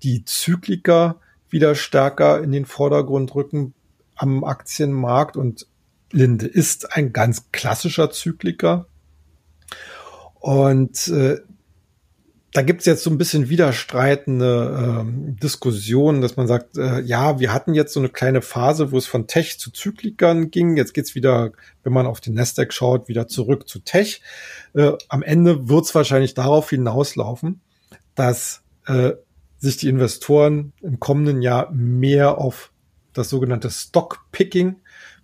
die Zykliker wieder stärker in den Vordergrund rücken am Aktienmarkt und Linde ist ein ganz klassischer Zykliker. Und äh, da gibt's jetzt so ein bisschen widerstreitende äh, Diskussionen, dass man sagt, äh, ja, wir hatten jetzt so eine kleine Phase, wo es von Tech zu Zyklikern ging. Jetzt geht's wieder, wenn man auf den Nasdaq schaut, wieder zurück zu Tech. Äh, am Ende wird's wahrscheinlich darauf hinauslaufen, dass äh, sich die Investoren im kommenden Jahr mehr auf das sogenannte Stockpicking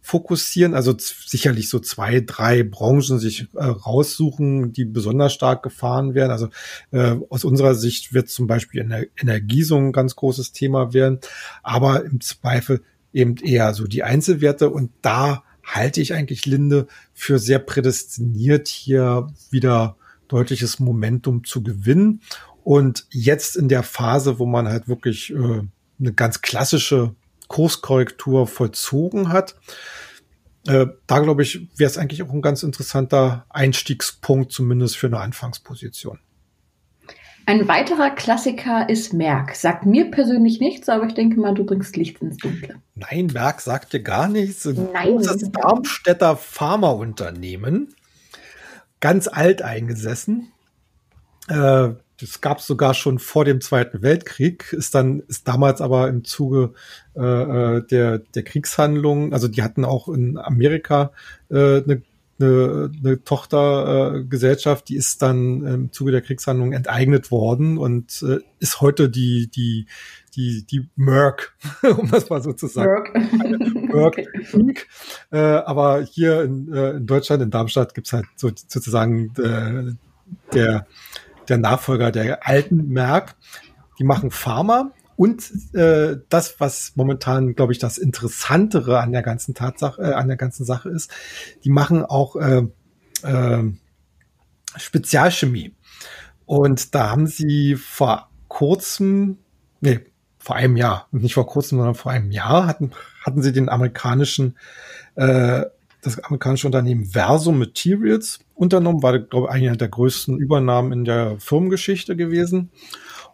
fokussieren, also sicherlich so zwei, drei Branchen sich äh, raussuchen, die besonders stark gefahren werden. Also äh, aus unserer Sicht wird zum Beispiel Ener Energie so ein ganz großes Thema werden, aber im Zweifel eben eher so die Einzelwerte und da halte ich eigentlich Linde für sehr prädestiniert, hier wieder deutliches Momentum zu gewinnen. Und jetzt in der Phase, wo man halt wirklich äh, eine ganz klassische Kurskorrektur vollzogen hat. Äh, da glaube ich, wäre es eigentlich auch ein ganz interessanter Einstiegspunkt, zumindest für eine Anfangsposition. Ein weiterer Klassiker ist Merck. Sagt mir persönlich nichts, aber ich denke mal, du bringst Licht ins Dunkle. Nein, Merck sagt dir gar nichts. Nein. Das ist Darmstädter Pharmaunternehmen. Ganz alt eingesessen. Äh, das gab es sogar schon vor dem Zweiten Weltkrieg, ist dann, ist damals aber im Zuge äh, äh, der, der Kriegshandlungen, also die hatten auch in Amerika äh, eine eine, eine Tochtergesellschaft, die ist dann im Zuge der Kriegshandlung enteignet worden und äh, ist heute die, die, die, die Merck, um das mal so zu sagen. Merck. Merck Inc. Äh, aber hier in, äh, in Deutschland, in Darmstadt, gibt's halt so, sozusagen äh, der, der Nachfolger der alten Merck. Die machen Pharma und äh, das, was momentan, glaube ich, das Interessantere an der ganzen Tatsache, äh, an der ganzen Sache ist, die machen auch äh, äh, Spezialchemie. Und da haben sie vor kurzem, nee, vor einem Jahr, nicht vor kurzem, sondern vor einem Jahr hatten, hatten sie den amerikanischen, äh, das amerikanische Unternehmen Verso Materials unternommen, war, glaube ich, einer der größten Übernahmen in der Firmengeschichte gewesen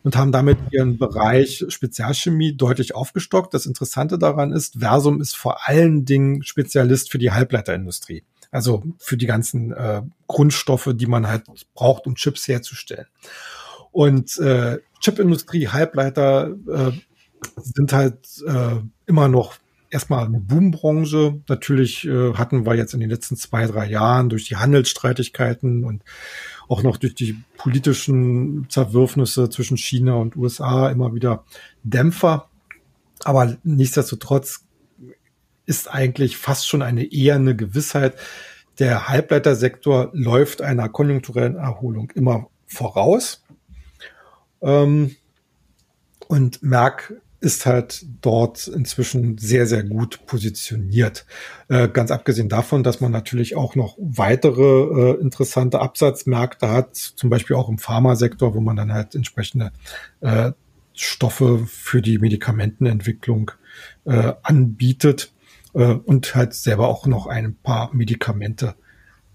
und haben damit ihren Bereich Spezialchemie deutlich aufgestockt. Das Interessante daran ist, Versum ist vor allen Dingen Spezialist für die Halbleiterindustrie. Also für die ganzen äh, Grundstoffe, die man halt braucht, um Chips herzustellen. Und äh, Chipindustrie, Halbleiter äh, sind halt äh, immer noch erstmal eine Boombranche. Natürlich äh, hatten wir jetzt in den letzten zwei, drei Jahren durch die Handelsstreitigkeiten und auch noch durch die politischen Zerwürfnisse zwischen China und USA immer wieder Dämpfer. Aber nichtsdestotrotz ist eigentlich fast schon eine eher eine Gewissheit. Der Halbleitersektor läuft einer konjunkturellen Erholung immer voraus. Ähm, und Merck ist halt dort inzwischen sehr, sehr gut positioniert. Äh, ganz abgesehen davon, dass man natürlich auch noch weitere äh, interessante Absatzmärkte hat, zum Beispiel auch im Pharmasektor, wo man dann halt entsprechende äh, Stoffe für die Medikamentenentwicklung äh, anbietet äh, und halt selber auch noch ein paar Medikamente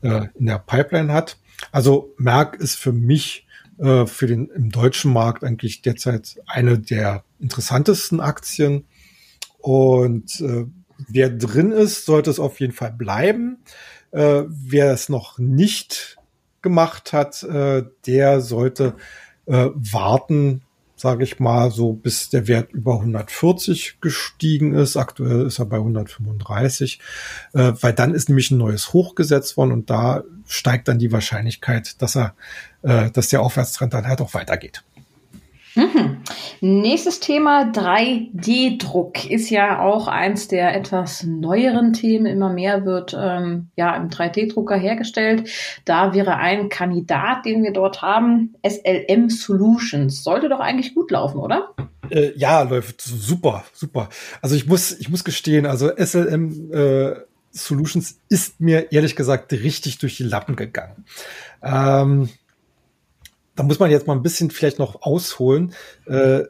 äh, in der Pipeline hat. Also Merck ist für mich äh, für den im deutschen Markt eigentlich derzeit eine der interessantesten Aktien. Und äh, wer drin ist, sollte es auf jeden Fall bleiben. Äh, wer es noch nicht gemacht hat, äh, der sollte äh, warten, sage ich mal, so bis der Wert über 140 gestiegen ist. Aktuell ist er bei 135, äh, weil dann ist nämlich ein neues Hoch gesetzt worden und da steigt dann die Wahrscheinlichkeit, dass er, äh, dass der Aufwärtstrend dann halt auch weitergeht. Mhm. Nächstes Thema 3D-Druck ist ja auch eins der etwas neueren Themen. Immer mehr wird ähm, ja im 3D-Drucker hergestellt. Da wäre ein Kandidat, den wir dort haben, SLM Solutions. Sollte doch eigentlich gut laufen, oder? Äh, ja, läuft super, super. Also ich muss, ich muss gestehen, also SLM äh, Solutions ist mir ehrlich gesagt richtig durch die Lappen gegangen. Ähm, da muss man jetzt mal ein bisschen vielleicht noch ausholen. Äh,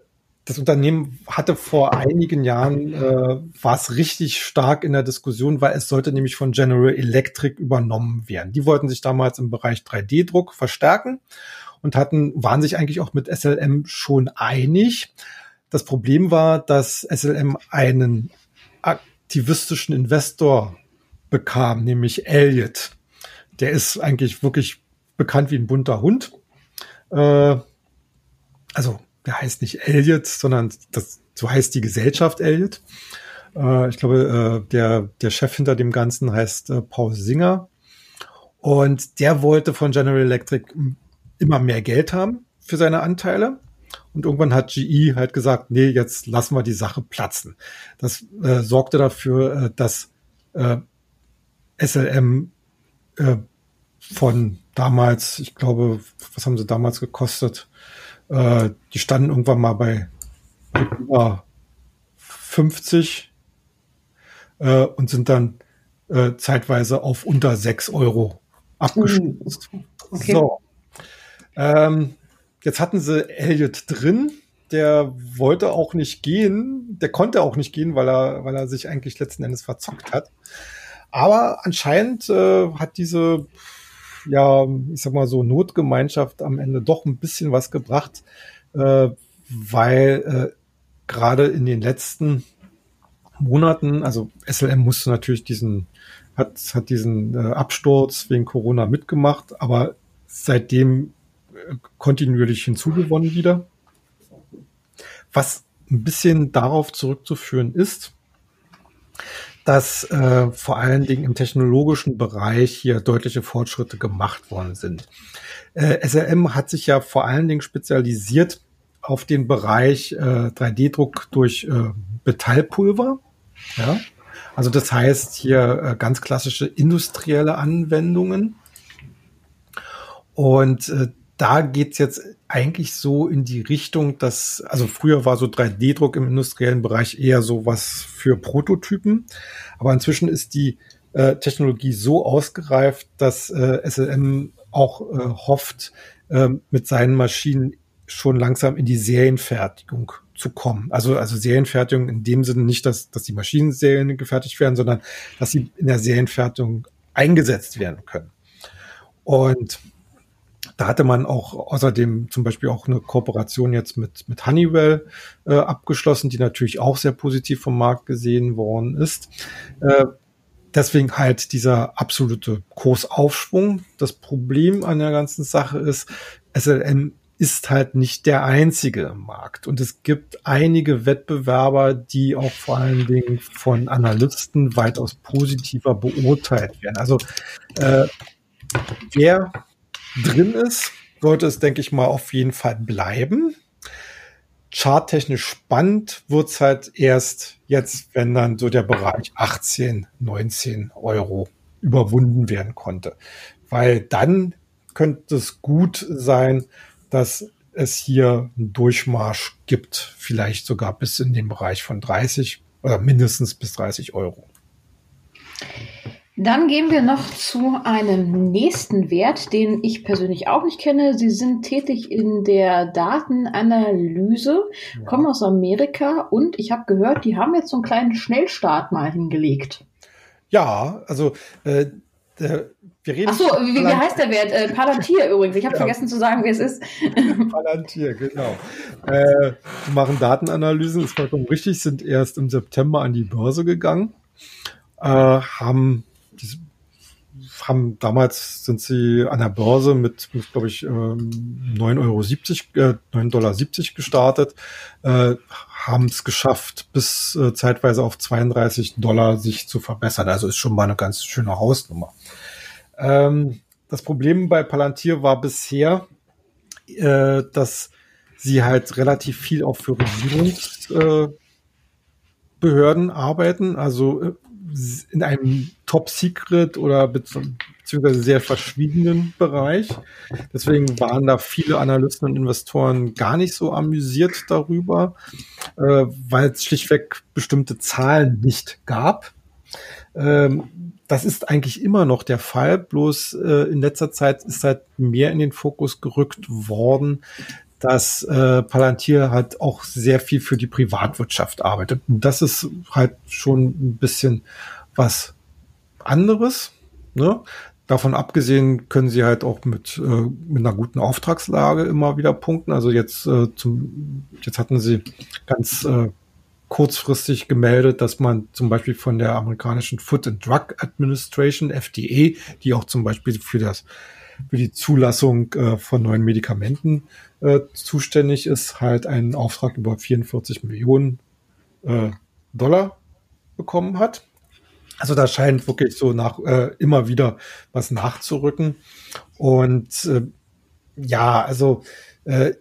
das Unternehmen hatte vor einigen Jahren, äh, war es richtig stark in der Diskussion, weil es sollte nämlich von General Electric übernommen werden. Die wollten sich damals im Bereich 3D-Druck verstärken und hatten, waren sich eigentlich auch mit SLM schon einig. Das Problem war, dass SLM einen aktivistischen Investor bekam, nämlich Elliot. Der ist eigentlich wirklich bekannt wie ein bunter Hund äh, also der heißt nicht Elliot, sondern das, so heißt die Gesellschaft Elliot. Äh, ich glaube, äh, der, der Chef hinter dem Ganzen heißt äh, Paul Singer. Und der wollte von General Electric immer mehr Geld haben für seine Anteile. Und irgendwann hat GE halt gesagt, nee, jetzt lassen wir die Sache platzen. Das äh, sorgte dafür, äh, dass äh, SLM äh, von damals, ich glaube, was haben sie damals gekostet? Äh, die standen irgendwann mal bei über 50 äh, und sind dann äh, zeitweise auf unter 6 Euro abgestürzt. Uh, okay. So. Ähm, jetzt hatten sie Elliot drin. Der wollte auch nicht gehen. Der konnte auch nicht gehen, weil er, weil er sich eigentlich letzten Endes verzockt hat. Aber anscheinend äh, hat diese ja, ich sag mal so, Notgemeinschaft am Ende doch ein bisschen was gebracht, äh, weil äh, gerade in den letzten Monaten, also SLM musste natürlich diesen, hat, hat diesen äh, Absturz wegen Corona mitgemacht, aber seitdem äh, kontinuierlich hinzugewonnen wieder. Was ein bisschen darauf zurückzuführen ist, dass äh, vor allen Dingen im technologischen Bereich hier deutliche Fortschritte gemacht worden sind. Äh, SLM hat sich ja vor allen Dingen spezialisiert auf den Bereich äh, 3D-Druck durch äh, Metallpulver. Ja? Also das heißt hier äh, ganz klassische industrielle Anwendungen. Und äh, da geht's jetzt eigentlich so in die Richtung, dass, also früher war so 3D-Druck im industriellen Bereich eher so was für Prototypen, aber inzwischen ist die äh, Technologie so ausgereift, dass äh, SLM auch äh, hofft, äh, mit seinen Maschinen schon langsam in die Serienfertigung zu kommen. Also, also Serienfertigung in dem Sinne nicht, dass, dass die Maschinen Serien gefertigt werden, sondern dass sie in der Serienfertigung eingesetzt werden können. Und da hatte man auch außerdem zum Beispiel auch eine Kooperation jetzt mit, mit Honeywell äh, abgeschlossen, die natürlich auch sehr positiv vom Markt gesehen worden ist. Äh, deswegen halt dieser absolute Kursaufschwung. Das Problem an der ganzen Sache ist, SLM ist halt nicht der einzige Markt. Und es gibt einige Wettbewerber, die auch vor allen Dingen von Analysten weitaus positiver beurteilt werden. Also äh, wer drin ist, sollte es, denke ich mal, auf jeden Fall bleiben. Charttechnisch spannend wird's halt erst jetzt, wenn dann so der Bereich 18, 19 Euro überwunden werden konnte. Weil dann könnte es gut sein, dass es hier einen Durchmarsch gibt, vielleicht sogar bis in den Bereich von 30 oder mindestens bis 30 Euro. Dann gehen wir noch zu einem nächsten Wert, den ich persönlich auch nicht kenne. Sie sind tätig in der Datenanalyse, ja. kommen aus Amerika und ich habe gehört, die haben jetzt so einen kleinen Schnellstart mal hingelegt. Ja, also äh, der, wir reden. Ach so, wie, wie heißt der Wert? Äh, Palantir übrigens. Ich habe ja. vergessen zu sagen, wie es ist. Palantir, genau. Äh, machen Datenanalysen, ist vollkommen richtig, sind erst im September an die Börse gegangen, äh, haben die haben damals sind sie an der Börse mit, mit glaube ich, 9,70 Euro, äh, 9,70 Dollar gestartet, äh, haben es geschafft, bis äh, zeitweise auf 32 Dollar sich zu verbessern. Also ist schon mal eine ganz schöne Hausnummer. Ähm, das Problem bei Palantir war bisher, äh, dass sie halt relativ viel auch für Regierungsbehörden arbeiten. Also in einem Top-Secret oder beziehungsweise sehr verschwiegenen Bereich. Deswegen waren da viele Analysten und Investoren gar nicht so amüsiert darüber, äh, weil es schlichtweg bestimmte Zahlen nicht gab. Ähm, das ist eigentlich immer noch der Fall, bloß äh, in letzter Zeit ist halt mehr in den Fokus gerückt worden, dass äh, Palantir halt auch sehr viel für die Privatwirtschaft arbeitet. Und das ist halt schon ein bisschen was anderes. Ne? Davon abgesehen können sie halt auch mit, äh, mit einer guten Auftragslage immer wieder punkten. Also jetzt, äh, zum, jetzt hatten sie ganz äh, kurzfristig gemeldet, dass man zum Beispiel von der amerikanischen Food and Drug Administration, FDA, die auch zum Beispiel für das für die Zulassung äh, von neuen Medikamenten äh, zuständig ist, halt einen Auftrag über 44 Millionen äh, Dollar bekommen hat. Also da scheint wirklich so nach äh, immer wieder was nachzurücken. Und äh, ja, also äh,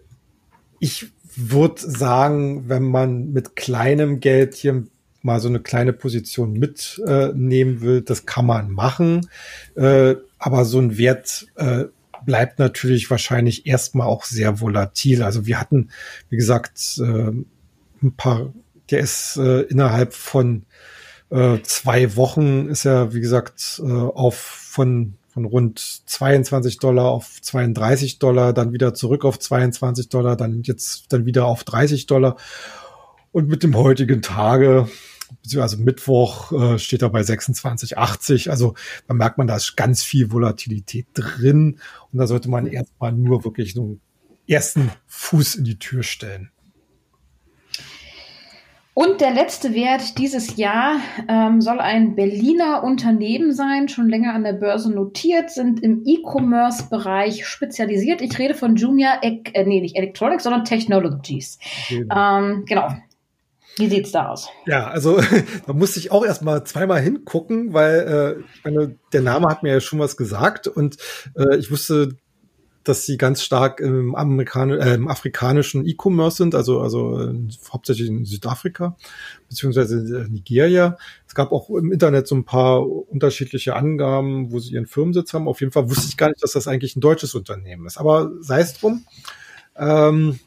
ich würde sagen, wenn man mit kleinem Geld hier mal so eine kleine Position mitnehmen äh, will, das kann man machen. Äh, aber so ein Wert bleibt natürlich wahrscheinlich erstmal auch sehr volatil. Also wir hatten, wie gesagt, äh, ein paar, der ist äh, innerhalb von äh, zwei Wochen ist er, wie gesagt, äh, auf von von rund 22 Dollar auf 32 Dollar, dann wieder zurück auf 22 Dollar, dann jetzt dann wieder auf 30 Dollar. Und mit dem heutigen Tage also Mittwoch äh, steht er bei 26,80. Also da merkt man, da ist ganz viel Volatilität drin. Und da sollte man erstmal nur wirklich einen ersten Fuß in die Tür stellen. Und der letzte Wert dieses Jahr ähm, soll ein Berliner Unternehmen sein, schon länger an der Börse notiert, sind im E-Commerce-Bereich spezialisiert. Ich rede von Junior, e äh, nee, nicht Electronics, sondern Technologies. Genau. Ähm, genau. Wie sieht's da aus? Ja, also da musste ich auch erstmal zweimal hingucken, weil äh, ich meine, der Name hat mir ja schon was gesagt und äh, ich wusste, dass sie ganz stark im, Amerikan äh, im afrikanischen E-Commerce sind, also also äh, hauptsächlich in Südafrika beziehungsweise Nigeria. Es gab auch im Internet so ein paar unterschiedliche Angaben, wo sie ihren Firmensitz haben. Auf jeden Fall wusste ich gar nicht, dass das eigentlich ein deutsches Unternehmen ist. Aber sei es drum. Ähm,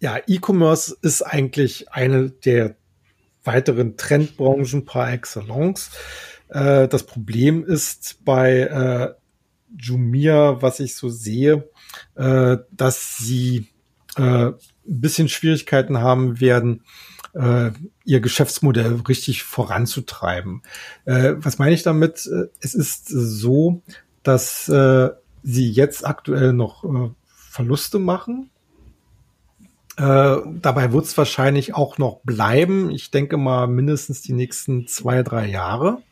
ja, E-Commerce ist eigentlich eine der weiteren Trendbranchen par excellence. Äh, das Problem ist bei äh, Jumia, was ich so sehe, äh, dass sie ein bisschen Schwierigkeiten haben werden, ihr Geschäftsmodell richtig voranzutreiben. Was meine ich damit? Es ist so, dass sie jetzt aktuell noch Verluste machen. Äh, dabei wird es wahrscheinlich auch noch bleiben. Ich denke mal mindestens die nächsten zwei, drei Jahre.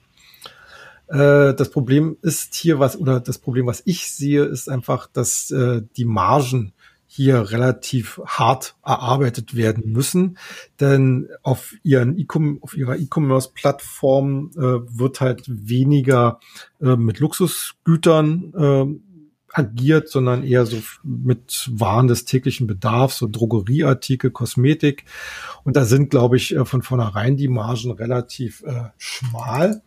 Äh, das Problem ist hier was, oder das Problem, was ich sehe, ist einfach, dass äh, die Margen hier relativ hart erarbeitet werden müssen, denn auf ihren e auf ihrer E-Commerce-Plattform wird halt weniger mit Luxusgütern agiert, sondern eher so mit Waren des täglichen Bedarfs, so Drogerieartikel, Kosmetik. Und da sind, glaube ich, äh, von vornherein die Margen relativ äh, schmal.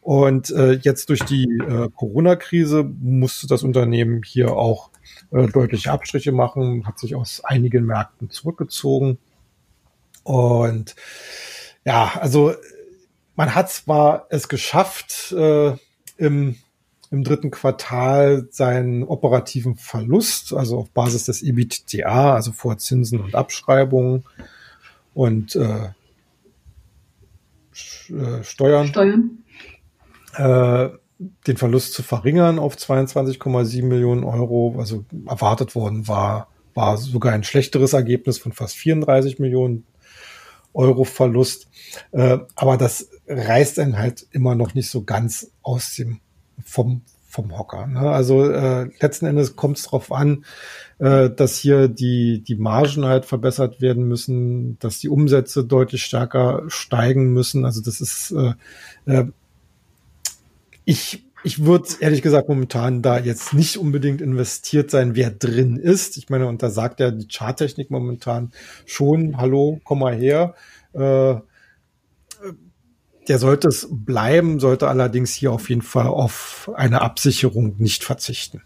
Und äh, jetzt durch die äh, Corona-Krise musste das Unternehmen hier auch äh, deutliche Abstriche machen, hat sich aus einigen Märkten zurückgezogen. Und ja, also man hat zwar es geschafft, äh, im, im dritten Quartal seinen operativen Verlust, also auf Basis des EBITDA, also vor Zinsen und Abschreibungen und äh, äh Steuern, Steuern äh, den Verlust zu verringern auf 22,7 Millionen Euro. Also erwartet worden war, war sogar ein schlechteres Ergebnis von fast 34 Millionen Euro Verlust. Äh, aber das reißt einen halt immer noch nicht so ganz aus dem, vom, vom Hocker. Ne? Also äh, letzten Endes kommt es darauf an, äh, dass hier die, die Margen halt verbessert werden müssen, dass die Umsätze deutlich stärker steigen müssen. Also das ist äh, äh, ich, ich würde ehrlich gesagt momentan da jetzt nicht unbedingt investiert sein, wer drin ist. Ich meine, und da sagt ja die Charttechnik momentan schon, hallo, komm mal her. Äh, der sollte es bleiben, sollte allerdings hier auf jeden Fall auf eine Absicherung nicht verzichten.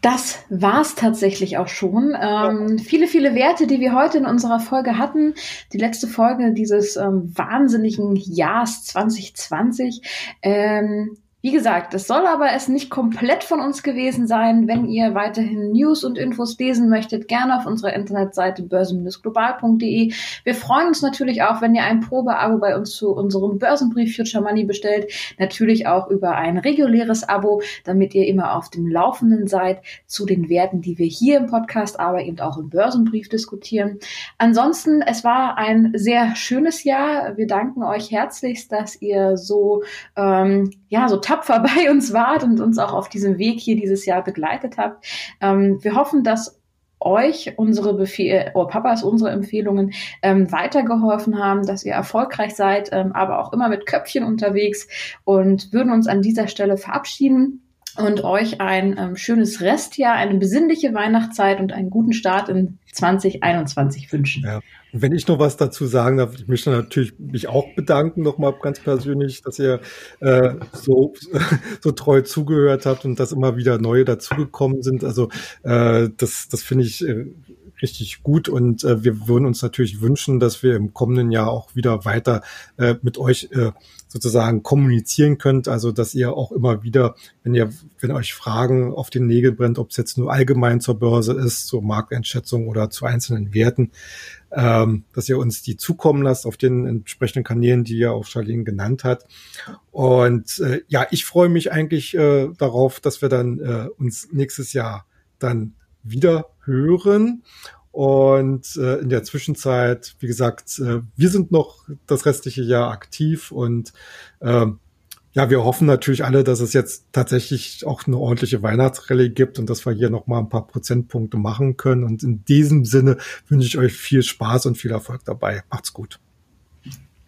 Das war's tatsächlich auch schon. Ähm, viele, viele Werte, die wir heute in unserer Folge hatten. Die letzte Folge dieses ähm, wahnsinnigen Jahres 2020. Ähm, wie gesagt, das soll aber es nicht komplett von uns gewesen sein. Wenn ihr weiterhin News und Infos lesen möchtet, gerne auf unserer Internetseite börsen-global.de. Wir freuen uns natürlich auch, wenn ihr ein Probeabo bei uns zu unserem Börsenbrief Future Money bestellt. Natürlich auch über ein reguläres Abo, damit ihr immer auf dem Laufenden seid zu den Werten, die wir hier im Podcast, aber eben auch im Börsenbrief diskutieren. Ansonsten, es war ein sehr schönes Jahr. Wir danken euch herzlichst, dass ihr so, ähm, ja, so tapfer bei uns wart und uns auch auf diesem Weg hier dieses Jahr begleitet habt. Ähm, wir hoffen, dass euch unsere Befehle, oh Papas, unsere Empfehlungen ähm, weitergeholfen haben, dass ihr erfolgreich seid, ähm, aber auch immer mit Köpfchen unterwegs und würden uns an dieser Stelle verabschieden und euch ein ähm, schönes Restjahr, eine besinnliche Weihnachtszeit und einen guten Start in 2021 wünschen. Ja. Wenn ich noch was dazu sagen darf, ich möchte natürlich mich auch bedanken, nochmal ganz persönlich, dass ihr äh, so, so treu zugehört habt und dass immer wieder neue dazugekommen sind. Also äh, das, das finde ich äh, richtig gut und äh, wir würden uns natürlich wünschen, dass wir im kommenden Jahr auch wieder weiter äh, mit euch äh, sozusagen kommunizieren könnt, also dass ihr auch immer wieder, wenn ihr, wenn euch Fragen auf den Nägel brennt, ob es jetzt nur allgemein zur Börse ist, zur Markteinschätzung oder zu einzelnen Werten, ähm, dass ihr uns die zukommen lasst auf den entsprechenden Kanälen, die ja auch Charlene genannt hat. Und äh, ja, ich freue mich eigentlich äh, darauf, dass wir dann äh, uns nächstes Jahr dann wieder hören. Und äh, in der Zwischenzeit, wie gesagt, äh, wir sind noch das restliche Jahr aktiv und äh, ja, wir hoffen natürlich alle, dass es jetzt tatsächlich auch eine ordentliche Weihnachtsrallye gibt und dass wir hier noch mal ein paar Prozentpunkte machen können. Und in diesem Sinne wünsche ich euch viel Spaß und viel Erfolg dabei. Macht's gut.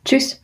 Tschüss.